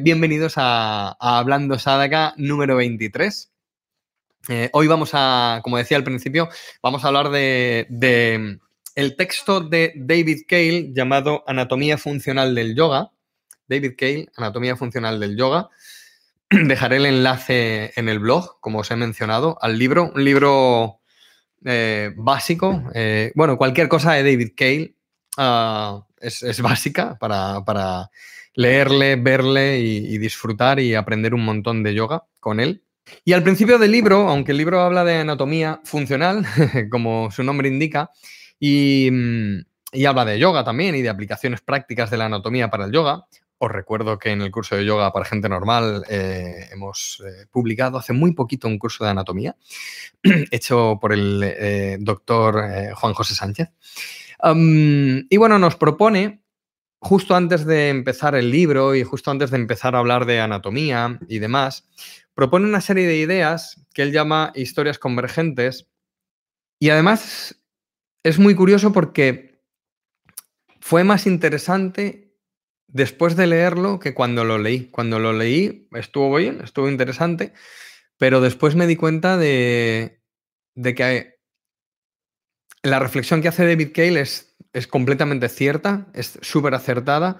Bienvenidos a, Hablando Sadaka número 23. Eh, hoy vamos a, como decía al principio, vamos a hablar de, el texto de David Cale llamado Anatomía Funcional del Yoga. David Cale, Anatomía Funcional del Yoga. Dejaré el enlace en el blog, como os he mencionado, al libro. Un libro eh, básico. Eh, bueno, cualquier cosa de David Cale ah, es, básica para, para leerle, verle y, disfrutar y aprender un montón de yoga con él. Y al principio del libro, aunque el libro habla de anatomía funcional, como su nombre indica, y, mm, habla de yoga también y de aplicaciones prácticas de la anatomía para el yoga, os recuerdo que en el curso de yoga para gente normal eh, hemos eh, publicado hace muy poquito un curso de anatomía hecho por el eh, doctor Juan José Sánchez. y bueno, nos propone justo antes de empezar el libro y justo antes de empezar a hablar de anatomía y demás, propone una serie de ideas que él llama historias convergentes y además es muy curioso porque fue más interesante después de leerlo que cuando lo leí. Cuando lo leí estuvo bien, estuvo interesante, pero después me di cuenta de, de que la reflexión que hace David Cale es es completamente cierta, es súper acertada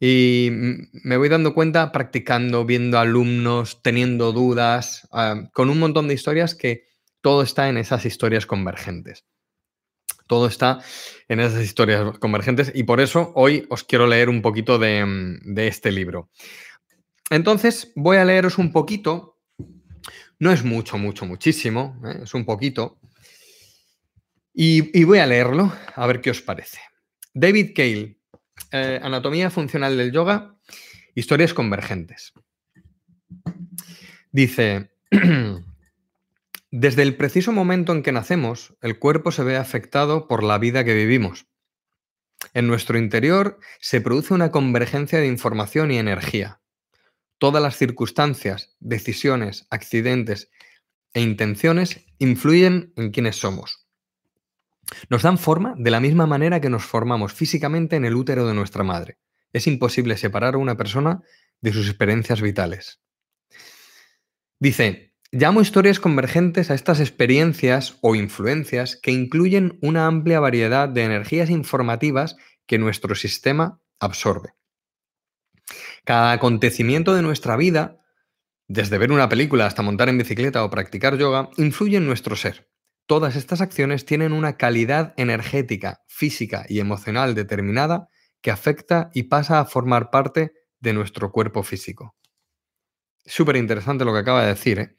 y me voy dando cuenta practicando, viendo alumnos, teniendo dudas, ah, con un montón de historias que todo está en esas historias convergentes. Todo está en esas historias convergentes y por eso hoy os quiero leer un poquito de, este libro. Entonces voy a leeros un poquito, no es mucho, mucho, muchísimo, ¿eh? es un poquito, y, voy a leerlo, a ver qué os parece. David Cale, eh, Anatomía Funcional del Yoga, Historias Convergentes. Dice, desde el preciso momento en que nacemos, el cuerpo se ve afectado por la vida que vivimos. En nuestro interior se produce una convergencia de información y energía. Todas las circunstancias, decisiones, accidentes e intenciones influyen en quienes somos. Nos dan forma de la misma manera que nos formamos físicamente en el útero de nuestra madre. Es imposible separar a una persona de sus experiencias vitales. Dice, llamo historias convergentes a estas experiencias o influencias que incluyen una amplia variedad de energías informativas que nuestro sistema absorbe. Cada acontecimiento de nuestra vida, desde ver una película hasta montar en bicicleta o practicar yoga, influye en nuestro ser. Todas estas acciones tienen una calidad energética, física y emocional determinada que afecta y pasa a formar parte de nuestro cuerpo físico. Súper interesante lo que acaba de decir. ¿eh?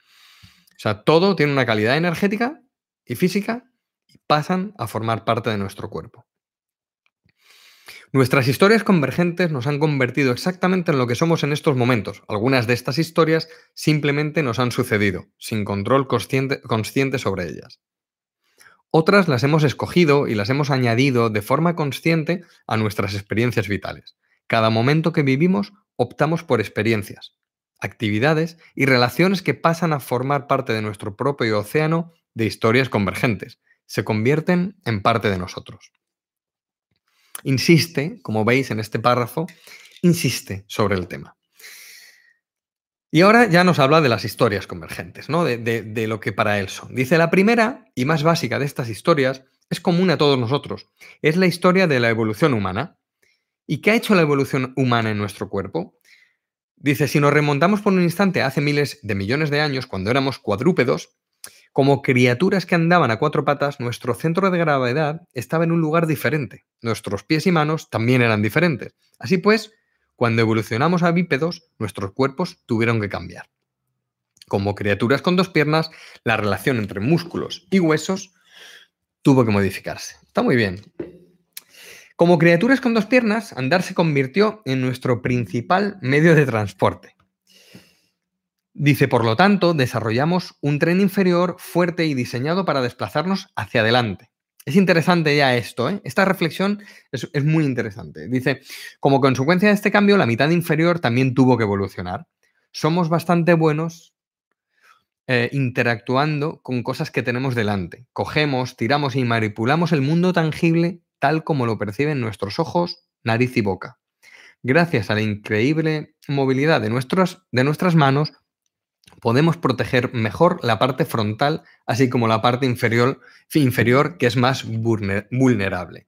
O sea, todo tiene una calidad energética y física y pasan a formar parte de nuestro cuerpo. Nuestras historias convergentes nos han convertido exactamente en lo que somos en estos momentos. Algunas de estas historias simplemente nos han sucedido, sin control consciente, consciente sobre ellas. Otras las hemos escogido y las hemos añadido de forma consciente a nuestras experiencias vitales. Cada momento que vivimos optamos por experiencias, actividades y relaciones que pasan a formar parte de nuestro propio océano de historias convergentes. Se convierten en parte de nosotros. Insiste, como veis en este párrafo, insiste sobre el tema. Y ahora ya nos habla de las historias convergentes, ¿no? De, lo que para él son. Dice, la primera y más básica de estas historias es común a todos nosotros. Es la historia de la evolución humana. ¿Y qué ha hecho la evolución humana en nuestro cuerpo? Dice, si nos remontamos por un instante hace miles de millones de años, cuando éramos cuadrúpedos, como criaturas que andaban a cuatro patas, nuestro centro de gravedad estaba en un lugar diferente. Nuestros pies y manos también eran diferentes. Así pues, cuando evolucionamos a bípedos, nuestros cuerpos tuvieron que cambiar. Como criaturas con dos piernas, la relación entre músculos y huesos tuvo que modificarse. Está muy bien. Como criaturas con dos piernas, andar se convirtió en nuestro principal medio de transporte. Dice, por lo tanto, desarrollamos un tren inferior fuerte y diseñado para desplazarnos hacia adelante. Es interesante ya esto, ¿eh? Esta reflexión es, muy interesante. Dice, como consecuencia de este cambio, la mitad inferior también tuvo que evolucionar. Somos bastante buenos eh, interactuando con cosas que tenemos delante. Cogemos, tiramos y manipulamos el mundo tangible tal como lo perciben nuestros ojos, nariz y boca. gracias a la increíble movilidad de, de nuestras manos, podemos proteger mejor la parte frontal, así como la parte inferior, inferior que es más vulnerable.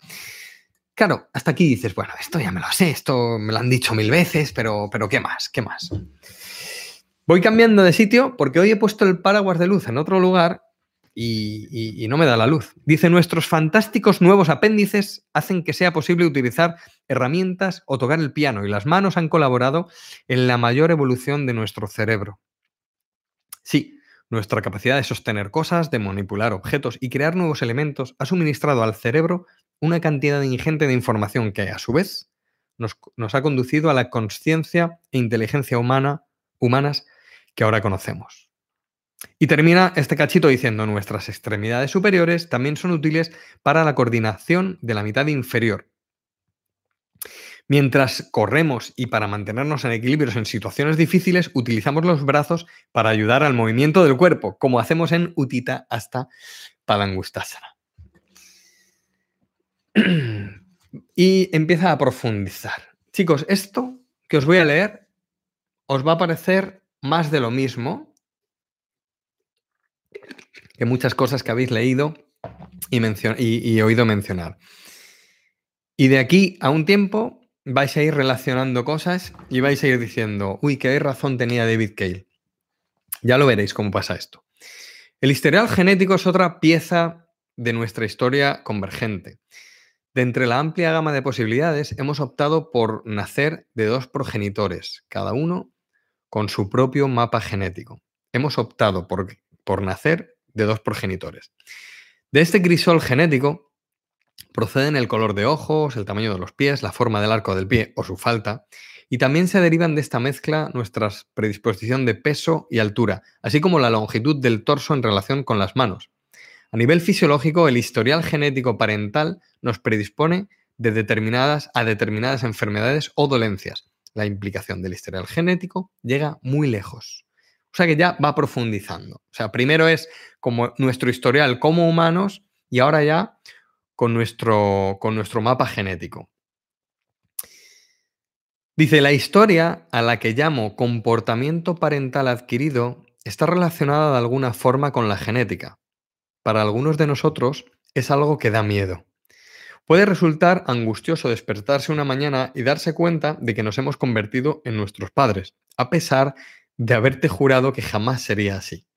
Claro, hasta aquí dices, bueno, esto ya me lo sé, esto me lo han dicho mil veces, pero, pero ¿qué más? ¿Qué más? Voy cambiando de sitio porque hoy he puesto el paraguas de luz en otro lugar y, y, no me da la luz. Dice, nuestros fantásticos nuevos apéndices hacen que sea posible utilizar herramientas o tocar el piano y las manos han colaborado en la mayor evolución de nuestro cerebro. Sí, nuestra capacidad de sostener cosas, de manipular objetos y crear nuevos elementos ha suministrado al cerebro una cantidad ingente de información que, a su vez, nos, ha conducido a la conciencia e inteligencia humana, humanas que ahora conocemos. Y termina este cachito diciendo, nuestras extremidades superiores también son útiles para la coordinación de la mitad inferior. Mientras corremos y para mantenernos en equilibrio en situaciones difíciles, utilizamos los brazos para ayudar al movimiento del cuerpo, como hacemos en Utita hasta Padangustasana. y empieza a profundizar. Chicos, esto que os voy a leer os va a parecer más de lo mismo que muchas cosas que habéis leído y, oído mencionar. Y de aquí a un tiempo vais a ir relacionando cosas y vais a ir diciendo, uy, qué razón tenía David Cale. Ya lo veréis cómo pasa esto. El historial genético es otra pieza de nuestra historia convergente. De entre la amplia gama de posibilidades, hemos optado por nacer de dos progenitores, cada uno con su propio mapa genético. Hemos optado por, por nacer de dos progenitores. De este crisol genético proceden el color de ojos, el tamaño de los pies, la forma del arco del pie o su falta, y también se derivan de esta mezcla nuestra predisposición de peso y altura, así como la longitud del torso en relación con las manos. A nivel fisiológico, el historial genético parental nos predispone de determinadas, a determinadas enfermedades o dolencias. La implicación del historial genético llega muy lejos. O sea que ya va profundizando. O sea, primero es como nuestro historial como humanos y ahora ya con nuestro, con nuestro mapa genético. Dice, la historia a la que llamo comportamiento parental adquirido está relacionada de alguna forma con la genética para algunos de nosotros es algo que da miedo. Puede resultar angustioso despertarse una mañana y darse cuenta de que nos hemos convertido en nuestros padres, a pesar de haberte jurado que jamás sería así.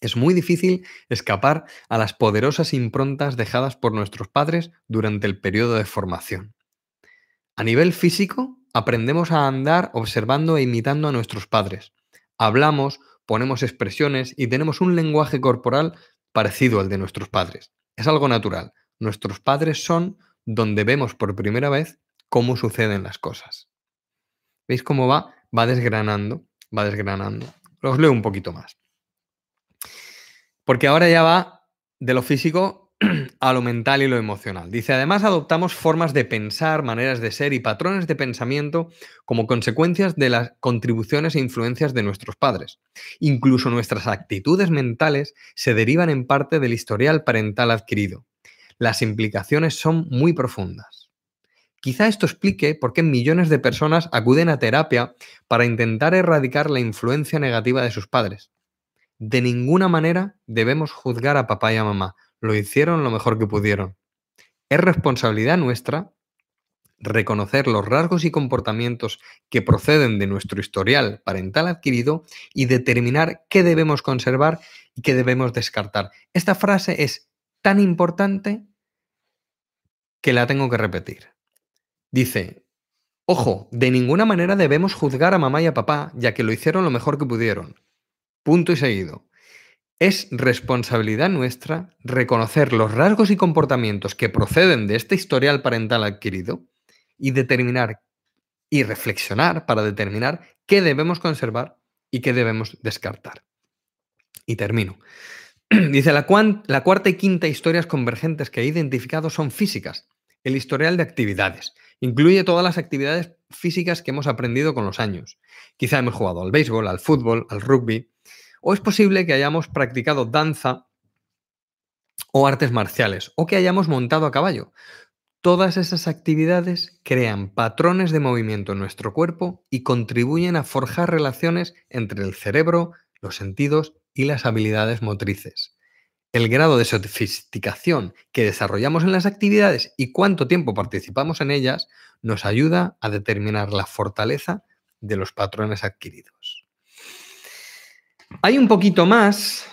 Es muy difícil escapar a las poderosas improntas dejadas por nuestros padres durante el periodo de formación. A nivel físico, aprendemos a andar observando e imitando a nuestros padres. Hablamos, ponemos expresiones y tenemos un lenguaje corporal parecido al de nuestros padres. Es algo natural. Nuestros padres son donde vemos por primera vez cómo suceden las cosas. ¿Veis cómo va? Va desgranando, va desgranando. Os leo un poquito más. Porque ahora ya va de lo físico a lo mental y lo emocional. Dice, además adoptamos formas de pensar, maneras de ser y patrones de pensamiento como consecuencias de las contribuciones e influencias de nuestros padres. Incluso nuestras actitudes mentales se derivan en parte del historial parental adquirido. Las implicaciones son muy profundas. Quizá esto explique por qué millones de personas acuden a terapia para intentar erradicar la influencia negativa de sus padres. De ninguna manera debemos juzgar a papá y a mamá lo hicieron lo mejor que pudieron. Es responsabilidad nuestra reconocer los rasgos y comportamientos que proceden de nuestro historial parental adquirido y determinar qué debemos conservar y qué debemos descartar. Esta frase es tan importante que la tengo que repetir. Dice, ojo, de ninguna manera debemos juzgar a mamá y a papá, ya que lo hicieron lo mejor que pudieron. Punto y seguido. Es responsabilidad nuestra reconocer los rasgos y comportamientos que proceden de este historial parental adquirido y determinar y reflexionar para determinar qué debemos conservar y qué debemos descartar. Y termino. Dice, la, la cuarta y quinta historias convergentes que he identificado son físicas. El historial de actividades. Incluye todas las actividades físicas que hemos aprendido con los años. Quizá hemos jugado al béisbol, al fútbol, al rugby, o es posible que hayamos practicado danza o artes marciales, o que hayamos montado a caballo. Todas esas actividades crean patrones de movimiento en nuestro cuerpo y contribuyen a forjar relaciones entre el cerebro, los sentidos y las habilidades motrices. El grado de sofisticación que desarrollamos en las actividades y cuánto tiempo participamos en ellas nos ayuda a determinar la fortaleza de los patrones adquiridos. Hay un poquito más,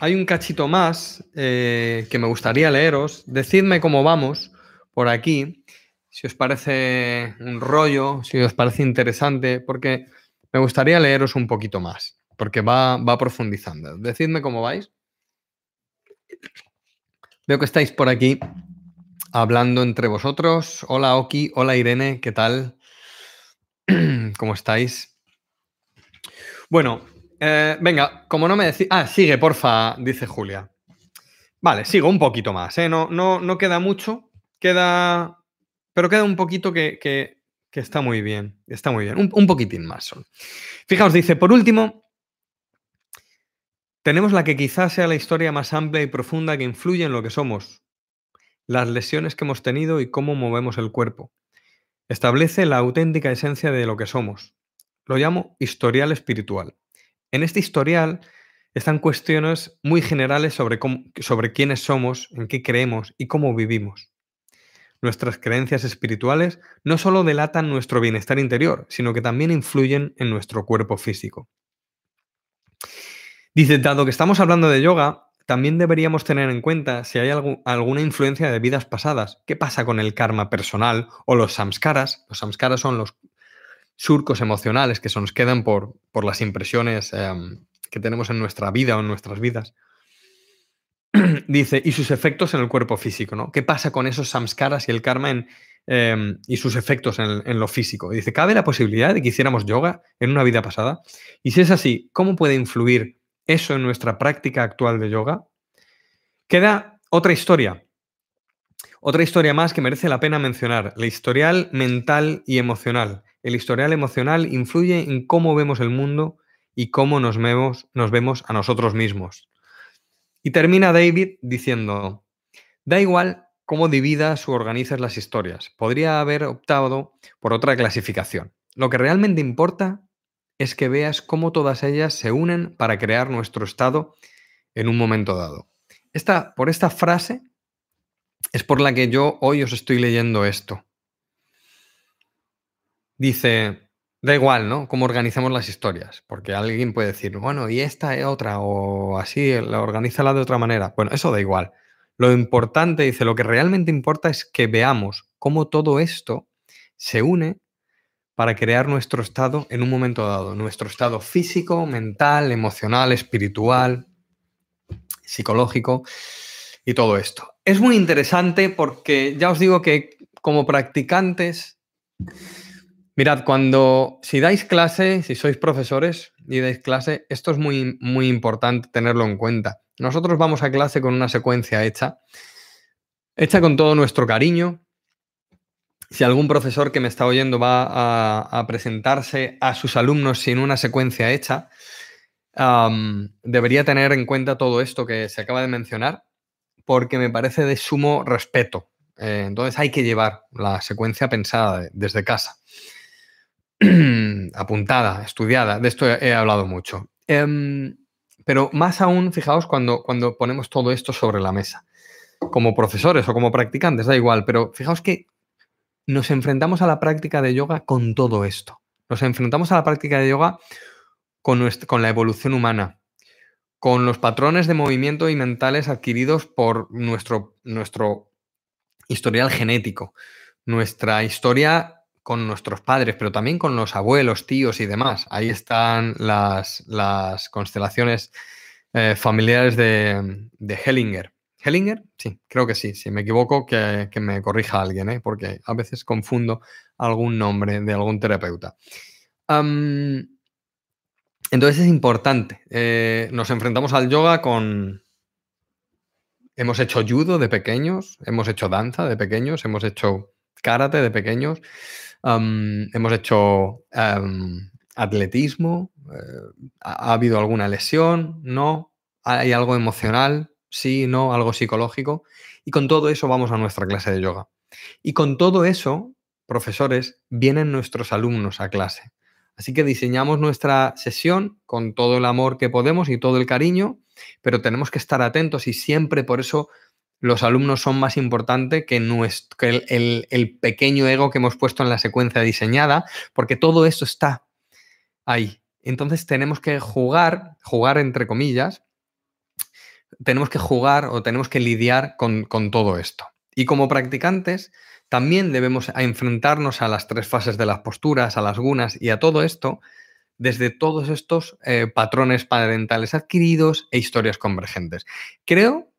hay un cachito más eh, que me gustaría leeros. Decidme cómo vamos por aquí, si os parece un rollo, si os parece interesante, porque me gustaría leeros un poquito más, porque va, va profundizando. Decidme cómo vais. Veo que estáis por aquí hablando entre vosotros. Hola Oki, hola Irene, ¿qué tal? ¿Cómo estáis? Bueno, eh, venga, como no me decís... Ah, sigue, porfa, dice Julia. Vale, sigo un poquito más, ¿eh? No, no, no queda mucho, queda... Pero queda un poquito que, que, está muy bien, está muy bien, un, un poquitín más son. Fijaos, dice, por último, tenemos la que quizás sea la historia más amplia y profunda que influye en lo que somos, las lesiones que hemos tenido y cómo movemos el cuerpo. Establece la auténtica esencia de lo que somos. Lo llamo historial espiritual. En este historial están cuestiones muy generales sobre, sobre quiénes somos, en qué creemos y cómo vivimos. Nuestras creencias espirituales no solo delatan nuestro bienestar interior, sino que también influyen en nuestro cuerpo físico. Dice, dado que estamos hablando de yoga, también deberíamos tener en cuenta si hay alguna influencia de vidas pasadas. ¿Qué pasa con el karma personal o los samskaras? Los samskaras son los surcos emocionales que se nos quedan por, por las impresiones em, que tenemos en nuestra vida o en nuestras vidas. Dice, y sus efectos en el cuerpo físico, ¿no? ¿Qué pasa con esos samskaras y el karma em, y sus efectos en, en, lo físico? Dice, ¿cabe la posibilidad de que hiciéramos yoga en una vida pasada? Y si es así, ¿cómo puede influir eso en nuestra práctica actual de yoga, queda otra historia. Otra historia más que merece la pena mencionar, la historial mental y emocional. El historial emocional influye en cómo vemos el mundo y cómo nos vemos, a nosotros mismos. Y termina David diciendo, da igual cómo dividas o organizas las historias, podría haber optado por otra clasificación. Lo que realmente importa es que veas cómo todas ellas se unen para crear nuestro estado en un momento dado. Esta, por esta frase es por la que yo hoy os estoy leyendo esto. Dice, da igual, ¿no? Cómo organizamos las historias, porque alguien puede decir, bueno, y esta es otra, o así, la organízala de otra manera. Bueno, eso da igual. Lo importante, dice, lo que realmente importa es que veamos cómo todo esto se une para crear nuestro estado en un momento dado, nuestro estado físico, mental, emocional, espiritual, psicológico y todo esto. Es muy interesante porque ya os digo que como practicantes, mirad, cuando si dais clase, si sois profesores y dais clase, esto es muy, muy importante tenerlo en cuenta. Nosotros vamos a clase con una secuencia hecha, hecha con todo nuestro cariño, si algún profesor que me está oyendo va a, presentarse a sus alumnos sin una secuencia hecha, debería tener en cuenta todo esto que se acaba de mencionar, porque me parece de sumo respeto. Eh, entonces hay que llevar la secuencia pensada desde casa, apuntada, estudiada. De esto he, hablado mucho. Em, pero más aún, fijaos, cuando, cuando ponemos todo esto sobre la mesa. Como profesores o como practicantes, da igual, pero fijaos que nos enfrentamos a la práctica de yoga con todo esto. Nos enfrentamos a la práctica de yoga con, con la evolución humana, con los patrones de movimiento y mentales adquiridos por nuestro, nuestro historial genético, nuestra historia con nuestros padres, pero también con los abuelos, tíos y demás. Ahí están las, las constelaciones eh, familiares de, de Hellinger. ¿Hellinger? Sí, creo que sí. Si me equivoco, que, me corrija alguien, ¿eh? porque a veces confundo algún nombre de algún terapeuta. entonces es importante. Eh, nos enfrentamos al yoga con... Hemos hecho judo de pequeños, hemos hecho danza de pequeños, hemos hecho karate de pequeños, hemos hecho atletismo, eh, ¿ha habido alguna lesión? No, hay algo emocional, sí, no, algo psicológico. Y con todo eso vamos a nuestra clase de yoga. Y con todo eso, profesores, vienen nuestros alumnos a clase. Así que diseñamos nuestra sesión con todo el amor que podemos y todo el cariño, pero tenemos que estar atentos y siempre por eso los alumnos son más importantes que, nuestro, el, pequeño ego que hemos puesto en la secuencia diseñada, porque todo eso está ahí. Entonces tenemos que jugar, jugar entre comillas, tenemos que jugar o tenemos que lidiar con, con todo esto. Y como practicantes, también debemos enfrentarnos a las tres fases de las posturas, a las gunas y a todo esto desde todos estos eh, patrones parentales adquiridos e historias convergentes. Creo,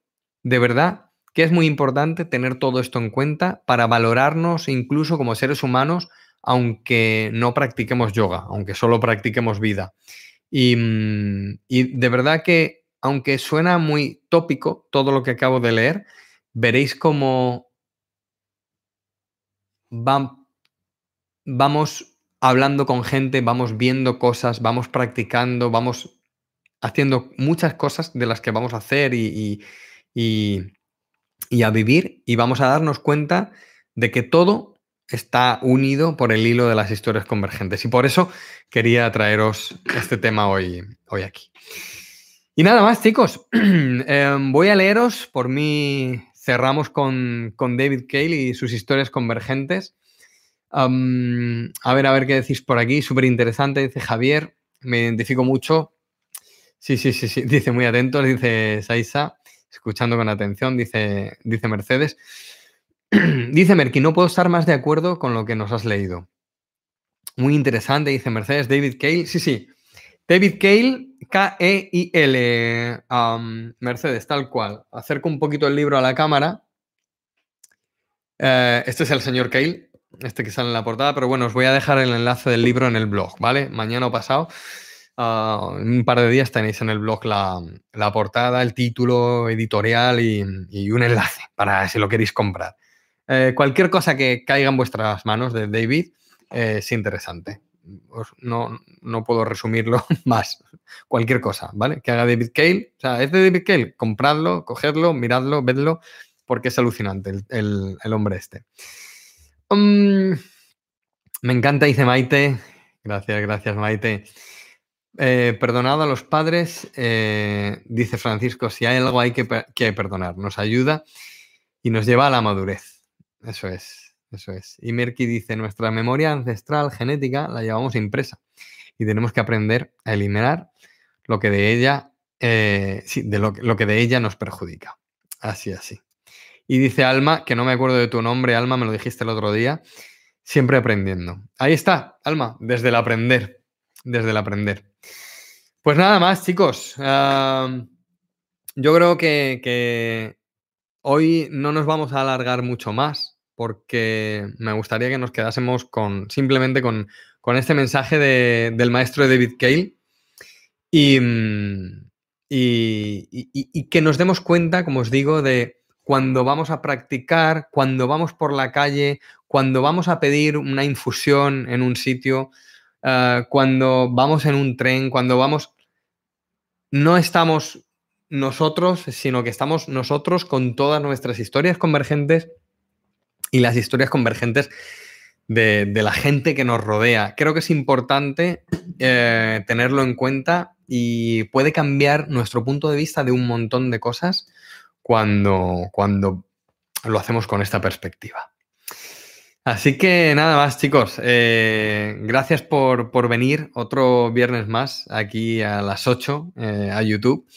de verdad, que es muy importante tener todo esto en cuenta para valorarnos incluso como seres humanos, aunque no practiquemos yoga, aunque solo practiquemos vida. Y, mm, y de verdad que, aunque suena muy tópico todo lo que acabo de leer, veréis cómo vamos hablando con gente, vamos viendo cosas, vamos practicando, vamos haciendo muchas cosas de las que vamos a hacer y, y, a vivir y vamos a darnos cuenta de que todo está unido por el hilo de las historias convergentes. Y por eso quería traeros este tema hoy, hoy aquí. Y nada más, chicos. Em, voy a leeros por mí cerramos con, David Cale y sus historias convergentes. a ver, a ver qué decís por aquí. Súper interesante, dice Javier. Me identifico mucho. Sí, sí, sí, sí. Dice muy atento, dice Saisa, escuchando con atención, dice, dice Mercedes. dice Merky, no puedo estar más de acuerdo con lo que nos has leído. Muy interesante, dice Mercedes. David Cale, sí, sí. David Cale, K-E-I-L, Mercedes, tal cual. Acerco un poquito el libro a la cámara. Eh, este es el señor Cale, este que sale en la portada, pero bueno, os voy a dejar el enlace del libro en el blog, ¿vale? Mañana o pasado, ah, en un par de días tenéis en el blog la, portada, el título editorial y, un enlace para si lo queréis comprar. Eh, cualquier cosa que caiga en vuestras manos de David eh, es interesante no, no, puedo resumirlo más. Cualquier cosa, ¿vale? Que haga David Cale. O sea, es de David Cale. Compradlo, cogedlo, miradlo, vedlo, porque es alucinante el, hombre este. Mm, me encanta, dice Maite. Gracias, gracias, Maite. Eh, perdonado a los padres, eh, dice Francisco, si hay algo hay que, perdonar, nos ayuda y nos lleva a la madurez. Eso es. Eso es. Y Merky dice, nuestra memoria ancestral genética la llevamos impresa y tenemos que aprender a eliminar lo que de ella, eh, de lo, que de ella nos perjudica. Así, así. Y dice Alma, que no me acuerdo de tu nombre, Alma, me lo dijiste el otro día, siempre aprendiendo. Ahí está, Alma, desde el aprender, desde el aprender. Pues nada más, chicos. yo creo que, hoy no nos vamos a alargar mucho más porque me gustaría que nos quedásemos con simplemente con, este mensaje del maestro David Cale y, y, que nos demos cuenta, como os digo, de cuando vamos a practicar, cuando vamos por la calle, cuando vamos a pedir una infusión en un sitio, eh, cuando vamos en un tren, cuando vamos, no estamos nosotros, sino que estamos nosotros con todas nuestras historias convergentes y las historias convergentes de, la gente que nos rodea. Creo que es importante eh, tenerlo en cuenta y puede cambiar nuestro punto de vista de un montón de cosas cuando, cuando lo hacemos con esta perspectiva. Así que nada más, chicos. Eh, gracias por, venir otro viernes más aquí a las 8 eh, a YouTube.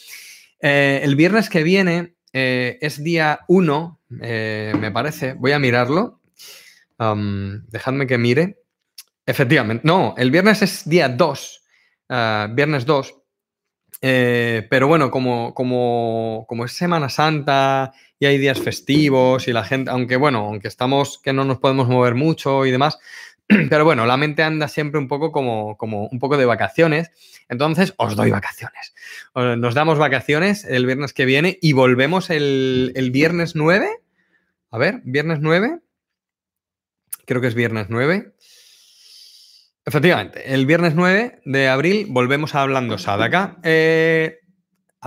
el viernes que viene es día 1 eh, me parece. Voy a mirarlo. dejadme que mire. Efectivamente, no, el viernes es día 2, ah, viernes 2. Eh, pero bueno, como, como, como, es Semana Santa y hay días festivos y la gente, aunque bueno, aunque estamos que no nos podemos mover mucho y demás, pero bueno, la mente anda siempre un poco como, como un poco de vacaciones. Entonces, os doy vacaciones. Nos damos vacaciones el viernes que viene y volvemos el, el viernes 9. A ver, viernes 9. Creo que es viernes 9. Efectivamente, el viernes 9 de abril volvemos a Hablando Sadaka. Eh,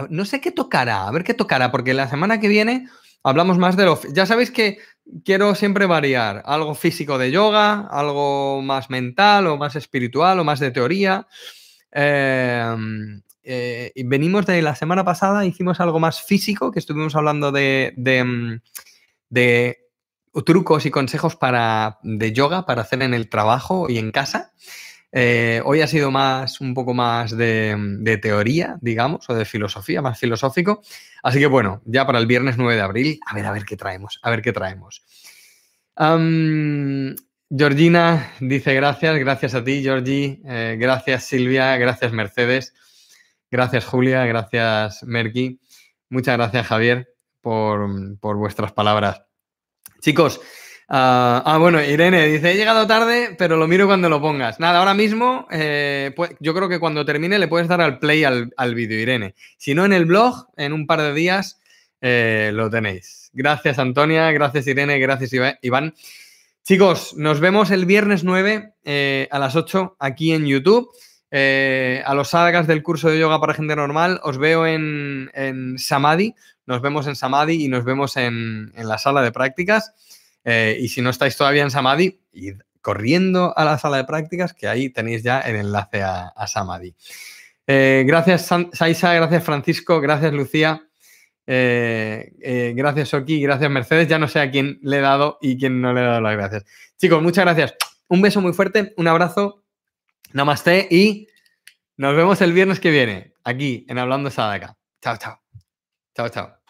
no sé qué tocará, a ver qué tocará, porque la semana que viene hablamos más de lo... Ya sabéis que quiero siempre variar, algo físico de yoga, algo más mental o más espiritual o más de teoría. Em, eh, venimos de la semana pasada, hicimos algo más físico, que estuvimos hablando de, de, mm, trucos y consejos para, de yoga para hacer en el trabajo y en casa. Eh, hoy ha sido más, un poco más de, teoría, digamos, o de filosofía, más filosófico. Así que bueno, ya para el viernes 9 de abril, a ver, a ver qué traemos, a ver qué traemos. Georgina dice gracias, gracias a ti, Georgie, eh, gracias Silvia, gracias Mercedes, gracias Julia, gracias Merky, muchas gracias Javier por, por vuestras palabras. Chicos, Ah, ah, bueno, Irene dice, he llegado tarde, pero lo miro cuando lo pongas. Nada, ahora mismo, eh, pues, yo creo que cuando termine le puedes dar al play al, vídeo, Irene. Si no, en el blog, en un par de días, eh, lo tenéis. Gracias, Antonia, gracias, Irene, gracias, Iván. Chicos, nos vemos el viernes 9 eh, a las 8 aquí en YouTube. a los sagas del curso de yoga para gente normal, os veo en, en Samadhi, nos vemos en Samadhi y nos vemos en, en la sala de prácticas. Eh, y si no estáis todavía en Samadhi, id corriendo a la sala de prácticas, que ahí tenéis ya el enlace a, Samadhi. Eh, gracias, Saisa, gracias, Francisco, gracias, Lucía. Eh, gracias, Oki, gracias, Mercedes. Ya no sé a quién le he dado y quién no le he dado las gracias. Chicos, muchas gracias. Un beso muy fuerte, un abrazo. Namaste y nos vemos el viernes que viene aquí en Hablando Sadaka. Chao, chao. Chao, chao.